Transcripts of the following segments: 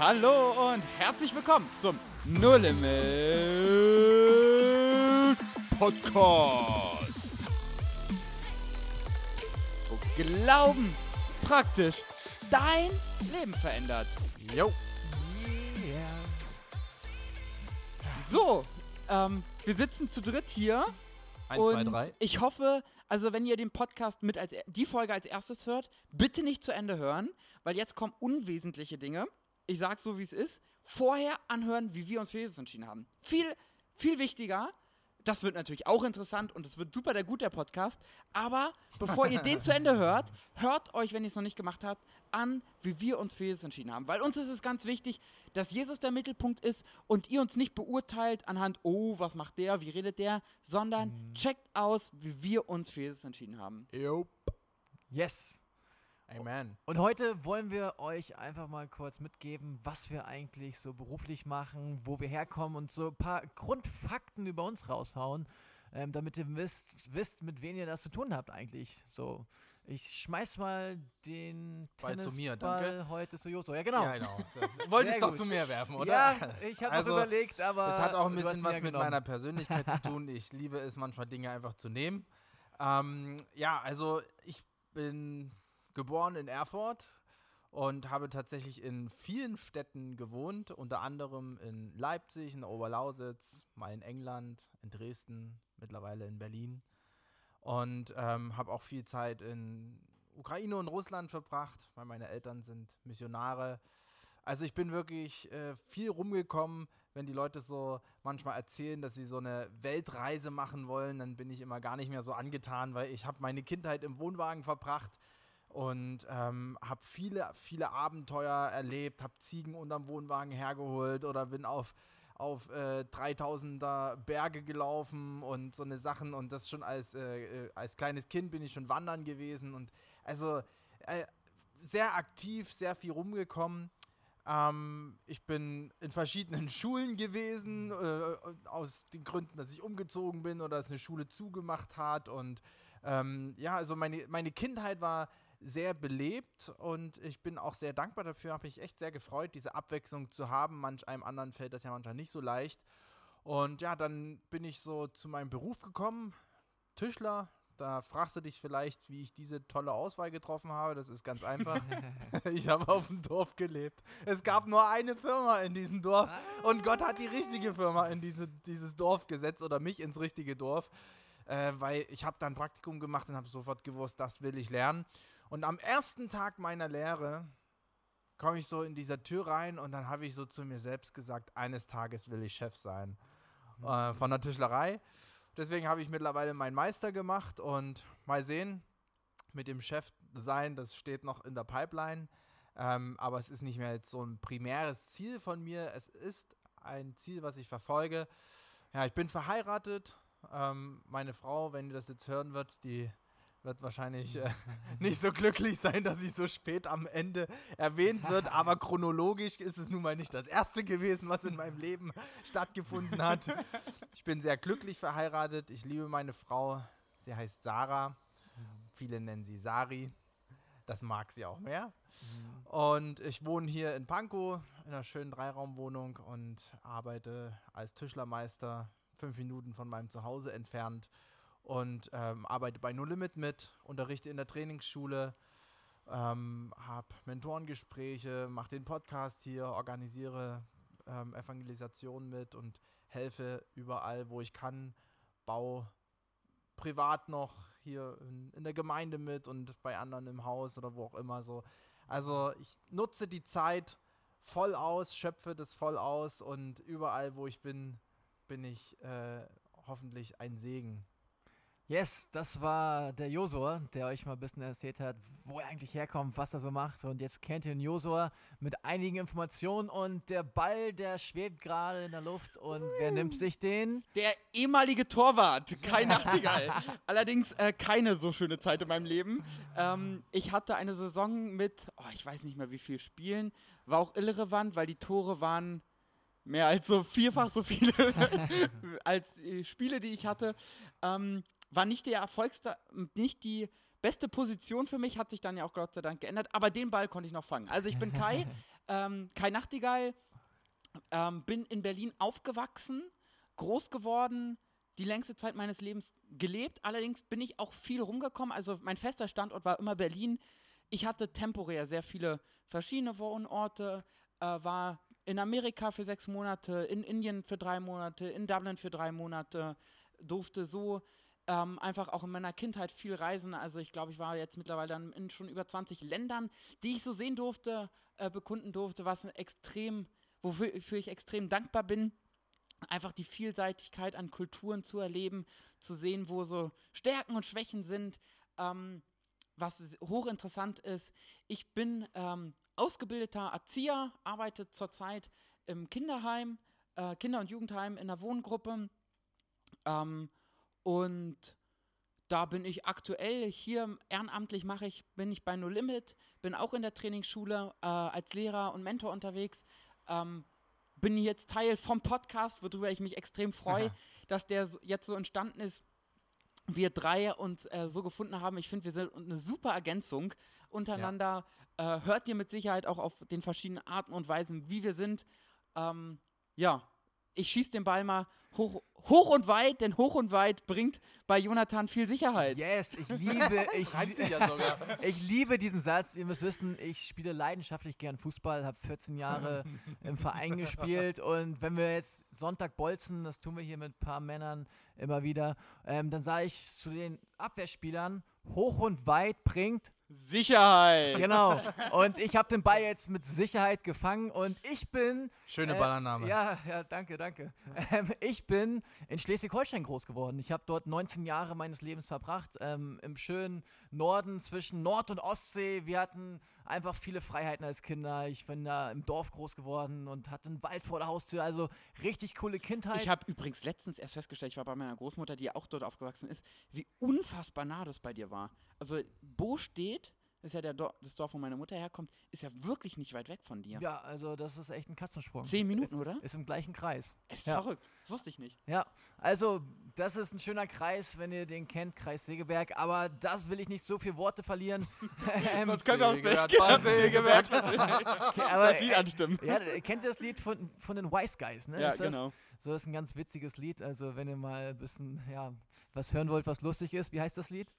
Hallo und herzlich willkommen zum No Limit Podcast. Wo Glauben praktisch dein Leben verändert. Jo. So, ähm, wir sitzen zu dritt hier. Eins, zwei, drei. ich hoffe, also wenn ihr den Podcast mit als die Folge als erstes hört, bitte nicht zu Ende hören, weil jetzt kommen unwesentliche Dinge. Ich sag's so, wie es ist. Vorher anhören, wie wir uns für Jesus entschieden haben. Viel, viel wichtiger. Das wird natürlich auch interessant und es wird super der gut der Podcast. Aber bevor ihr den zu Ende hört, hört euch, wenn ihr es noch nicht gemacht habt, an, wie wir uns für Jesus entschieden haben. Weil uns ist es ganz wichtig, dass Jesus der Mittelpunkt ist und ihr uns nicht beurteilt anhand, oh, was macht der, wie redet der, sondern checkt aus, wie wir uns für Jesus entschieden haben. Jo. Yes. Amen. Und heute wollen wir euch einfach mal kurz mitgeben, was wir eigentlich so beruflich machen, wo wir herkommen und so ein paar Grundfakten über uns raushauen, ähm, damit ihr wisst, wisst, mit wem ihr das zu tun habt eigentlich. So, ich schmeiß mal den Ball zu mir, Tennisball danke. heute zu Joso. Ja, genau. Ja, genau. Wolltest Sehr doch gut. zu mir werfen, oder? Ja, ich habe Also, überlegt, aber Das hat auch ein bisschen was mit genommen. meiner Persönlichkeit zu tun. Ich liebe es, manchmal Dinge einfach zu nehmen. Ähm, ja, also ich bin geboren in Erfurt und habe tatsächlich in vielen Städten gewohnt, unter anderem in Leipzig, in Oberlausitz, mal in England, in Dresden, mittlerweile in Berlin. Und ähm, habe auch viel Zeit in Ukraine und Russland verbracht, weil meine Eltern sind Missionare. Also ich bin wirklich äh, viel rumgekommen. Wenn die Leute so manchmal erzählen, dass sie so eine Weltreise machen wollen, dann bin ich immer gar nicht mehr so angetan, weil ich habe meine Kindheit im Wohnwagen verbracht und ähm, habe viele, viele Abenteuer erlebt, habe Ziegen unterm Wohnwagen hergeholt oder bin auf, auf äh, 3000er Berge gelaufen und so eine Sachen und das schon als, äh, äh, als kleines Kind bin ich schon wandern gewesen und also äh, sehr aktiv, sehr viel rumgekommen. Ähm, ich bin in verschiedenen Schulen gewesen, äh, aus den Gründen, dass ich umgezogen bin oder dass eine Schule zugemacht hat. Und ähm, ja, also meine, meine Kindheit war sehr belebt und ich bin auch sehr dankbar dafür, habe mich echt sehr gefreut, diese Abwechslung zu haben. Manch einem anderen fällt das ja manchmal nicht so leicht. Und ja, dann bin ich so zu meinem Beruf gekommen, Tischler. Da fragst du dich vielleicht, wie ich diese tolle Auswahl getroffen habe. Das ist ganz einfach. ich habe auf dem Dorf gelebt. Es gab nur eine Firma in diesem Dorf und Gott hat die richtige Firma in diese, dieses Dorf gesetzt oder mich ins richtige Dorf, äh, weil ich habe dann Praktikum gemacht und habe sofort gewusst, das will ich lernen. Und am ersten Tag meiner Lehre komme ich so in dieser Tür rein und dann habe ich so zu mir selbst gesagt, eines Tages will ich Chef sein äh, von der Tischlerei. Deswegen habe ich mittlerweile meinen Meister gemacht und mal sehen, mit dem Chef sein, das steht noch in der Pipeline. Ähm, aber es ist nicht mehr jetzt so ein primäres Ziel von mir. Es ist ein Ziel, was ich verfolge. Ja, ich bin verheiratet. Ähm, meine Frau, wenn die das jetzt hören wird, die wird wahrscheinlich äh, nicht so glücklich sein, dass sie so spät am Ende erwähnt wird. Aber chronologisch ist es nun mal nicht das erste gewesen, was in meinem Leben stattgefunden hat. Ich bin sehr glücklich verheiratet. Ich liebe meine Frau. Sie heißt Sarah. Viele nennen sie Sari. Das mag sie auch mehr. Und ich wohne hier in Pankow in einer schönen Dreiraumwohnung und arbeite als Tischlermeister fünf Minuten von meinem Zuhause entfernt und ähm, arbeite bei No Limit mit, unterrichte in der Trainingsschule, ähm, habe Mentorengespräche, mache den Podcast hier, organisiere ähm, Evangelisation mit und helfe überall, wo ich kann, baue privat noch hier in, in der Gemeinde mit und bei anderen im Haus oder wo auch immer so. Also ich nutze die Zeit voll aus, schöpfe das voll aus und überall, wo ich bin, bin ich äh, hoffentlich ein Segen. Yes, das war der Josua, der euch mal ein bisschen erzählt hat, wo er eigentlich herkommt, was er so macht. Und jetzt kennt ihr den Josua mit einigen Informationen und der Ball, der schwebt gerade in der Luft. Und wer nimmt sich den? Der ehemalige Torwart, Kai Nachtigall. Allerdings äh, keine so schöne Zeit in meinem Leben. Ähm, ich hatte eine Saison mit, oh, ich weiß nicht mehr wie viel Spielen, war auch irrelevant, weil die Tore waren mehr als so vierfach so viele als äh, Spiele, die ich hatte. Ähm, war nicht der erfolgste, nicht die beste Position für mich hat sich dann ja auch Gott sei Dank geändert, aber den Ball konnte ich noch fangen. Also ich bin Kai, ähm, Kai Nachtigall, ähm, bin in Berlin aufgewachsen, groß geworden, die längste Zeit meines Lebens gelebt. Allerdings bin ich auch viel rumgekommen. Also mein fester Standort war immer Berlin. Ich hatte temporär sehr viele verschiedene Wohnorte, äh, war in Amerika für sechs Monate, in Indien für drei Monate, in Dublin für drei Monate, durfte so ähm, einfach auch in meiner Kindheit viel reisen. Also ich glaube, ich war jetzt mittlerweile dann in schon über 20 Ländern, die ich so sehen durfte, äh, bekunden durfte, was extrem, wofür ich extrem dankbar bin einfach die Vielseitigkeit an Kulturen zu erleben, zu sehen, wo so Stärken und Schwächen sind. Ähm, was hochinteressant ist, ich bin ähm, ausgebildeter Erzieher, arbeite zurzeit im Kinderheim, äh, Kinder- und Jugendheim in der Wohngruppe. Ähm, und da bin ich aktuell hier ehrenamtlich mache ich, bin ich bei No Limit, bin auch in der Trainingsschule äh, als Lehrer und Mentor unterwegs. Ähm, bin jetzt Teil vom Podcast, worüber ich mich extrem freue, dass der jetzt so entstanden ist. Wir drei uns äh, so gefunden haben. Ich finde, wir sind eine super Ergänzung untereinander. Ja. Äh, hört ihr mit Sicherheit auch auf den verschiedenen Arten und Weisen, wie wir sind. Ähm, ja, ich schieße den Ball mal hoch, hoch und weit, denn hoch und weit bringt bei Jonathan viel Sicherheit. Yes, ich liebe, ich, ja ich liebe diesen Satz. Ihr müsst wissen, ich spiele leidenschaftlich gern Fußball, habe 14 Jahre im Verein gespielt und wenn wir jetzt Sonntag bolzen, das tun wir hier mit ein paar Männern immer wieder, ähm, dann sage ich zu den Abwehrspielern, hoch und weit bringt Sicherheit. Genau. Und ich habe den Ball jetzt mit Sicherheit gefangen und ich bin. Schöne äh, Ballername. Ja, ja, danke, danke. Ähm, ich bin in Schleswig-Holstein groß geworden. Ich habe dort 19 Jahre meines Lebens verbracht, ähm, im schönen Norden zwischen Nord- und Ostsee. Wir hatten einfach viele Freiheiten als Kinder. Ich bin da im Dorf groß geworden und hatte einen Wald vor der Haustür. Also richtig coole Kindheit. Ich habe übrigens letztens erst festgestellt, ich war bei meiner Großmutter, die auch dort aufgewachsen ist, wie unfassbar nah das bei dir war. Also Bo steht ist ja der Dor das Dorf, wo meine Mutter herkommt, ist ja wirklich nicht weit weg von dir. Ja, also das ist echt ein Katzensprung. Zehn Minuten, ist, oder? Ist im gleichen Kreis. Ist ja. verrückt. Das wusste ich nicht. Ja, also das ist ein schöner Kreis, wenn ihr den kennt, Kreis Segeberg. Aber das will ich nicht so viele Worte verlieren. ähm, Sonst können wir auch Segeberg, Segeberg. okay, aber, das Lied anstimmen. Äh, ja, kennt ihr das Lied von, von den Wise Guys? Ne? Ja, ist das, genau. So ist ein ganz witziges Lied. Also wenn ihr mal ein bisschen, ja, was hören wollt, was lustig ist. Wie heißt das Lied?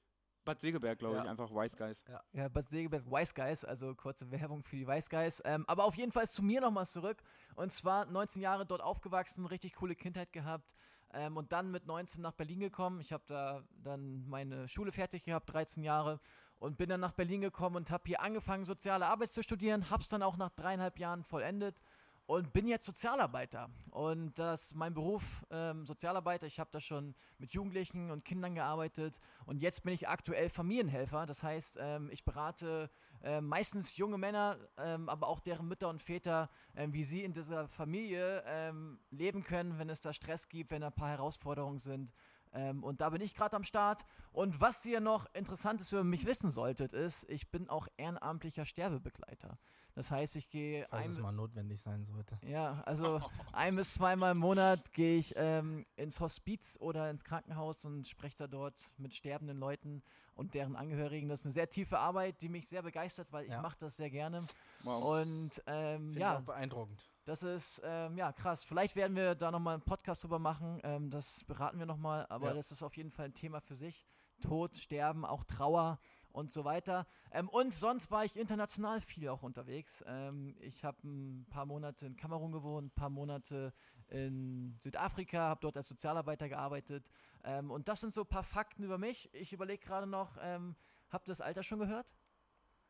Bad Segeberg, glaube ja. ich, einfach Wise Guys. Ja. ja, Bad Segeberg Wise Guys, also kurze Werbung für die Wise Guys. Ähm, aber auf jeden Fall zu mir nochmal zurück. Und zwar 19 Jahre dort aufgewachsen, richtig coole Kindheit gehabt. Ähm, und dann mit 19 nach Berlin gekommen. Ich habe da dann meine Schule fertig gehabt, 13 Jahre. Und bin dann nach Berlin gekommen und habe hier angefangen, soziale Arbeit zu studieren. Hab's dann auch nach dreieinhalb Jahren vollendet und bin jetzt Sozialarbeiter. Und das ist mein Beruf, ähm, Sozialarbeiter. Ich habe da schon mit Jugendlichen und Kindern gearbeitet und jetzt bin ich aktuell Familienhelfer. Das heißt, ähm, ich berate äh, meistens junge Männer, ähm, aber auch deren Mütter und Väter, ähm, wie sie in dieser Familie ähm, leben können, wenn es da Stress gibt, wenn da ein paar Herausforderungen sind. Ähm, und da bin ich gerade am Start. Und was ihr noch Interessantes über mich wissen solltet, ist, ich bin auch ehrenamtlicher Sterbebegleiter. Das heißt, ich gehe. Falls es mal notwendig sein sollte. Ja, also ein bis zweimal im Monat gehe ich ähm, ins Hospiz oder ins Krankenhaus und spreche da dort mit sterbenden Leuten und deren Angehörigen. Das ist eine sehr tiefe Arbeit, die mich sehr begeistert, weil ja. ich mache das sehr gerne. Wow. Und ähm, ja, auch beeindruckend. Das ist ähm, ja krass. Vielleicht werden wir da nochmal einen Podcast drüber machen. Ähm, das beraten wir nochmal, aber ja. das ist auf jeden Fall ein Thema für sich. Tod, Sterben, auch Trauer und so weiter. Ähm, und sonst war ich international viel auch unterwegs. Ähm, ich habe ein paar Monate in Kamerun gewohnt, ein paar Monate in Südafrika, habe dort als Sozialarbeiter gearbeitet. Ähm, und das sind so ein paar Fakten über mich. Ich überlege gerade noch, ähm, habt ihr das Alter schon gehört?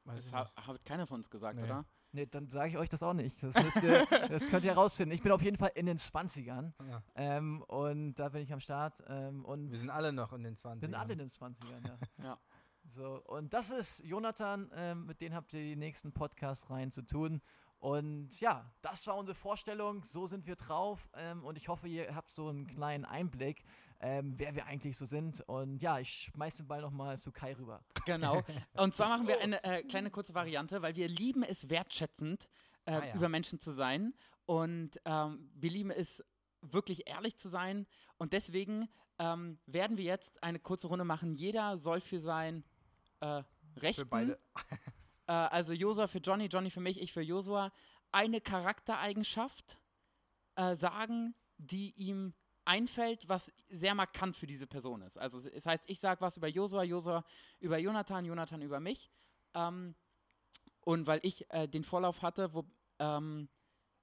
das hat, hat keiner von uns gesagt, nee. oder? Nee, dann sage ich euch das auch nicht. Das, ihr, das, könnt ihr herausfinden. Ich bin auf jeden Fall in den 20ern. Ja. Ähm, und da bin ich am Start. Ähm, und wir sind alle noch in den 20ern. Wir sind alle in den 20ern, ja. ja. So, und das ist Jonathan, ähm, mit dem habt ihr die nächsten Podcast rein zu tun. Und ja, das war unsere Vorstellung. So sind wir drauf. Ähm, und ich hoffe, ihr habt so einen kleinen Einblick, ähm, wer wir eigentlich so sind. Und ja, ich schmeiß den Ball nochmal zu Kai rüber. Genau. Und zwar machen wir eine äh, kleine kurze Variante, weil wir lieben es wertschätzend, äh, ah, ja. über Menschen zu sein. Und ähm, wir lieben es wirklich ehrlich zu sein. Und deswegen ähm, werden wir jetzt eine kurze Runde machen. Jeder soll für sein äh, Rechten. Für beide. Äh, also Josua für Johnny, Johnny für mich, ich für Josua. Eine Charaktereigenschaft äh, sagen, die ihm einfällt, was sehr markant für diese Person ist. Also es heißt, ich sage was über Josua, Josua über Jonathan, Jonathan über mich. Ähm, und weil ich äh, den Vorlauf hatte, wo, ähm,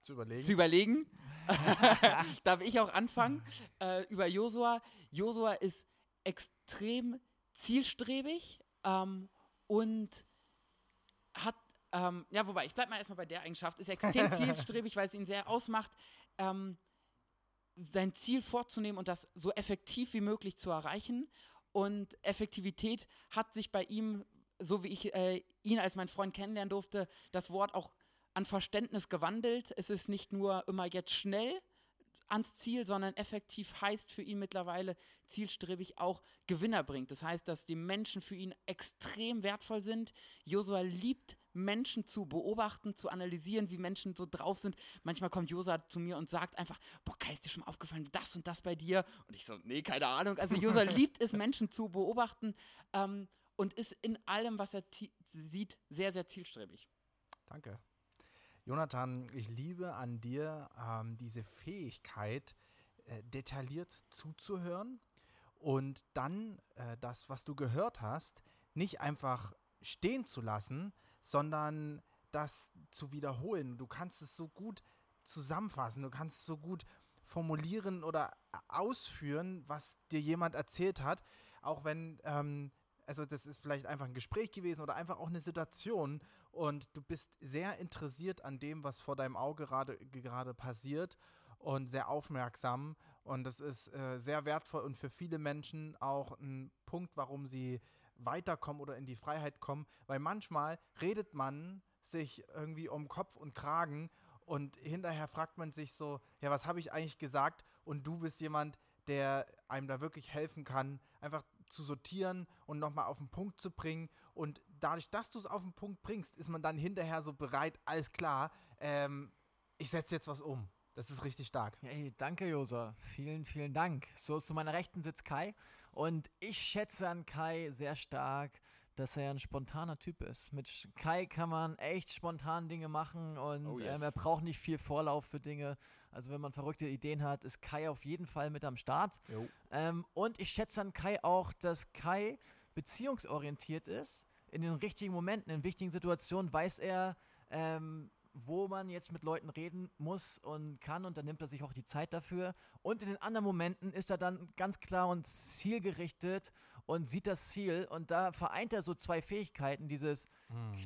Zu überlegen. zu überlegen, darf ich auch anfangen äh, über Josua. Josua ist extrem zielstrebig ähm, und hat, ähm, ja, wobei, ich bleibe mal erstmal bei der Eigenschaft, ist extrem zielstrebig, weil es ihn sehr ausmacht, ähm, sein Ziel vorzunehmen und das so effektiv wie möglich zu erreichen. Und Effektivität hat sich bei ihm, so wie ich äh, ihn als mein Freund kennenlernen durfte, das Wort auch an Verständnis gewandelt. Es ist nicht nur immer jetzt schnell ans Ziel, sondern effektiv heißt für ihn mittlerweile zielstrebig auch Gewinner bringt. Das heißt, dass die Menschen für ihn extrem wertvoll sind. Josua liebt Menschen zu beobachten, zu analysieren, wie Menschen so drauf sind. Manchmal kommt Josua zu mir und sagt einfach, boah, Kai, ist dir schon mal aufgefallen, das und das bei dir? Und ich so, nee, keine Ahnung. Also Josua liebt es, Menschen zu beobachten ähm, und ist in allem, was er sieht, sehr, sehr zielstrebig. Danke. Jonathan, ich liebe an dir ähm, diese Fähigkeit, äh, detailliert zuzuhören und dann äh, das, was du gehört hast, nicht einfach stehen zu lassen, sondern das zu wiederholen. Du kannst es so gut zusammenfassen, du kannst es so gut formulieren oder ausführen, was dir jemand erzählt hat, auch wenn, ähm, also das ist vielleicht einfach ein Gespräch gewesen oder einfach auch eine Situation und du bist sehr interessiert an dem, was vor deinem Auge gerade gerade passiert und sehr aufmerksam und das ist äh, sehr wertvoll und für viele Menschen auch ein Punkt, warum sie weiterkommen oder in die Freiheit kommen, weil manchmal redet man sich irgendwie um Kopf und Kragen und hinterher fragt man sich so, ja, was habe ich eigentlich gesagt? Und du bist jemand, der einem da wirklich helfen kann, einfach zu sortieren und nochmal auf den Punkt zu bringen. Und dadurch, dass du es auf den Punkt bringst, ist man dann hinterher so bereit, alles klar, ähm, ich setze jetzt was um. Das ist richtig stark. Hey, danke, Josa. Vielen, vielen Dank. So zu meiner Rechten sitzt Kai. Und ich schätze an Kai sehr stark, dass er ein spontaner Typ ist. Mit Kai kann man echt spontan Dinge machen und Oh, yes. ähm, er braucht nicht viel Vorlauf für Dinge. Also wenn man verrückte Ideen hat, ist Kai auf jeden Fall mit am Start. Ähm, und ich schätze an Kai auch, dass Kai beziehungsorientiert ist. In den richtigen Momenten, in wichtigen Situationen weiß er, ähm, wo man jetzt mit Leuten reden muss und kann und dann nimmt er sich auch die Zeit dafür. Und in den anderen Momenten ist er dann ganz klar und zielgerichtet und sieht das Ziel und da vereint er so zwei Fähigkeiten, dieses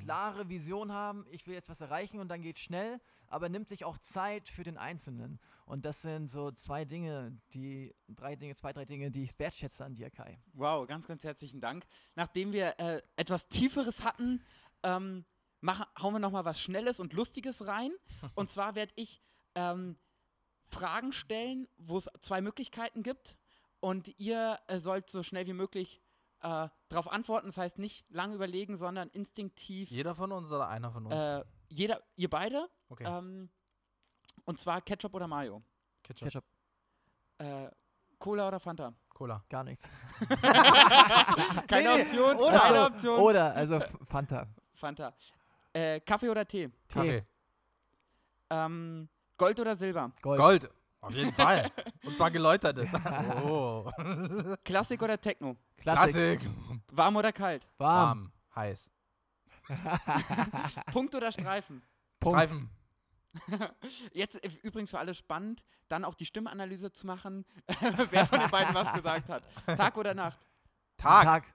klare Vision haben, ich will jetzt was erreichen und dann geht schnell, aber nimmt sich auch Zeit für den Einzelnen. Und das sind so zwei Dinge, die, drei Dinge, zwei, drei Dinge, die ich wertschätze an dir, Kai. Wow, ganz, ganz herzlichen Dank. Nachdem wir äh, etwas Tieferes hatten, ähm, machen, hauen wir nochmal was Schnelles und Lustiges rein. und zwar werde ich ähm, Fragen stellen, wo es zwei Möglichkeiten gibt. Und ihr äh, sollt so schnell wie möglich äh, darauf antworten. Das heißt nicht lange überlegen, sondern instinktiv. Jeder von uns oder einer von uns? Äh, jeder, ihr beide. okay. Ähm, und zwar Ketchup oder Mayo. Ketchup. Ketchup, Äh, Cola oder Fanta? Cola. gar nichts. Keine Nee, Option. oder. Keine Option. Oder, also Fanta. Fanta. Äh, Kaffee oder Tee? Kaffee. Ähm, Gold oder Silber? Gold. Gold. Auf jeden Fall. Und zwar geläuterte. oh. Klassik oder Techno? Klassik. Klassik. Warm oder kalt? Warm. Warm. Heiß. Punkt oder Streifen? Punkt. Streifen. Jetzt äh, übrigens für alle spannend, dann auch die Stimmanalyse zu machen, wer von den beiden was gesagt hat. Tag oder Nacht? Tag. Tag.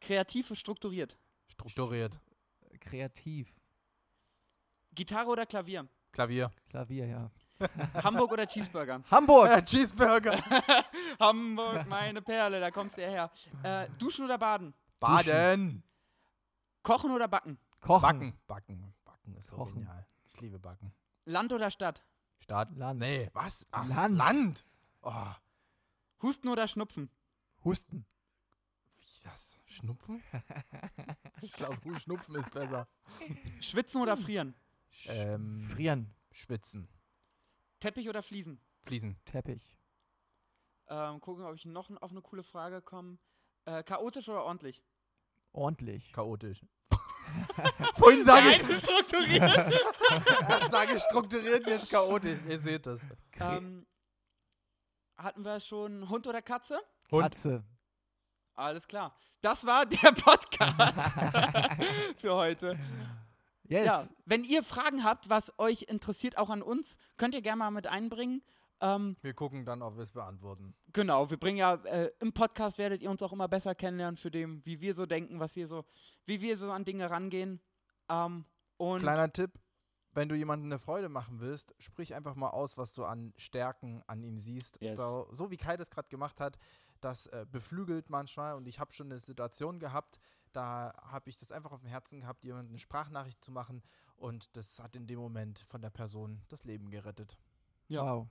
Kreativ und strukturiert? Strukturiert. Kreativ. Gitarre oder Klavier? Klavier. Klavier, ja. Hamburg oder Cheeseburger? Hamburg. Äh, Cheeseburger. Hamburg, meine Perle, da kommst du ja her. Äh, duschen oder baden? Baden. Kochen oder backen? Kochen. Backen. Backen. Backen ist so genial. Ich liebe Backen. Land oder Stadt? Stadt. Land. Nee, was? Ach, Land. Land. Oh, Husten oder Schnupfen? Husten. wie das? Schnupfen? ich glaube, Schnupfen ist besser. Schwitzen oder frieren? Ähm, Frieren. Schwitzen. Teppich oder Fliesen? Fliesen. Teppich. Ähm, gucken, ob ich noch auf eine coole Frage komme. Äh, chaotisch oder ordentlich? Ordentlich. Chaotisch. Vorhin sage ich, strukturiert. erst sage ich strukturiert, jetzt chaotisch. Ihr seht das. Ähm, hatten wir schon Hund oder Katze? Hund. Katze. Alles klar. Das war der Podcast für heute. Yes. Ja, wenn ihr Fragen habt, was euch interessiert, auch an uns, könnt ihr gerne mal mit einbringen. Ähm, Wir gucken dann, ob wir es beantworten. genau, wir bringen ja äh, im Podcast werdet ihr uns auch immer besser kennenlernen für dem, wie wir so denken, was wir so, wie wir so an Dinge rangehen. Ähm, und Kleiner Tipp, wenn du jemandem eine Freude machen willst, sprich einfach mal aus, was du an Stärken an ihm siehst. Yes. So, so wie Kai das gerade gemacht hat, das äh, beflügelt manchmal und ich habe schon eine Situation gehabt, da habe ich das einfach auf dem Herzen gehabt, jemandem eine Sprachnachricht zu machen und das hat in dem Moment von der Person das Leben gerettet. Ja. Wow.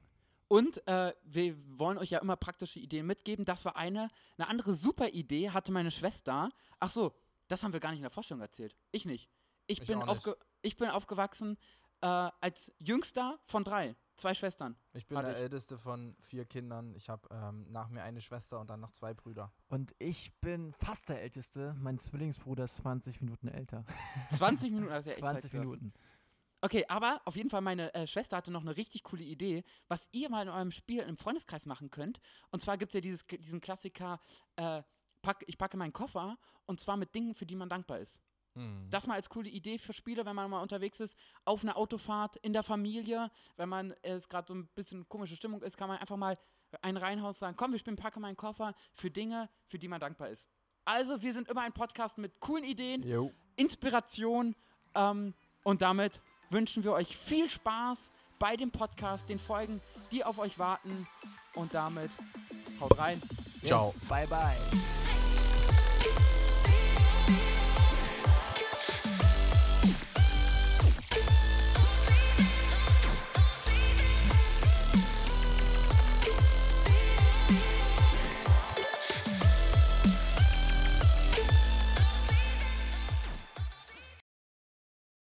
Und äh, wir wollen euch ja immer praktische Ideen mitgeben. Das war eine. Eine andere super Idee hatte meine Schwester. Ach so, das haben wir gar nicht in der Vorstellung erzählt. Ich nicht. Ich, Ich bin, auch nicht. aufge ich bin aufgewachsen äh, als jüngster von drei. Zwei Schwestern. Ich bin der ich. älteste von vier Kindern. Ich habe ähm, nach mir eine Schwester und dann noch zwei Brüder. Und ich bin fast der Älteste. Mein Zwillingsbruder ist 20 Minuten älter. 20 Minuten. Ist ja echt 20 Zeit gelassen. Minuten. Okay, aber auf jeden Fall, meine äh, Schwester hatte noch eine richtig coole Idee, was ihr mal in eurem Spiel im Freundeskreis machen könnt. Und zwar gibt es ja dieses, diesen Klassiker, äh, pack, ich packe meinen Koffer und zwar mit Dingen, für die man dankbar ist. Hm. Das mal als coole Idee für Spiele, wenn man mal unterwegs ist, auf einer Autofahrt, in der Familie, wenn man äh, es gerade so ein bisschen komische Stimmung ist, kann man einfach mal ein Reihenhaus sagen, komm, wir spielen Packe meinen Koffer für Dinge, für die man dankbar ist. Also, wir sind immer ein Podcast mit coolen Ideen, Jo. Inspiration ähm, und damit wünschen wir euch viel Spaß bei dem Podcast, den Folgen, die auf euch warten und damit haut rein. Yes. Ciao. Bye, bye.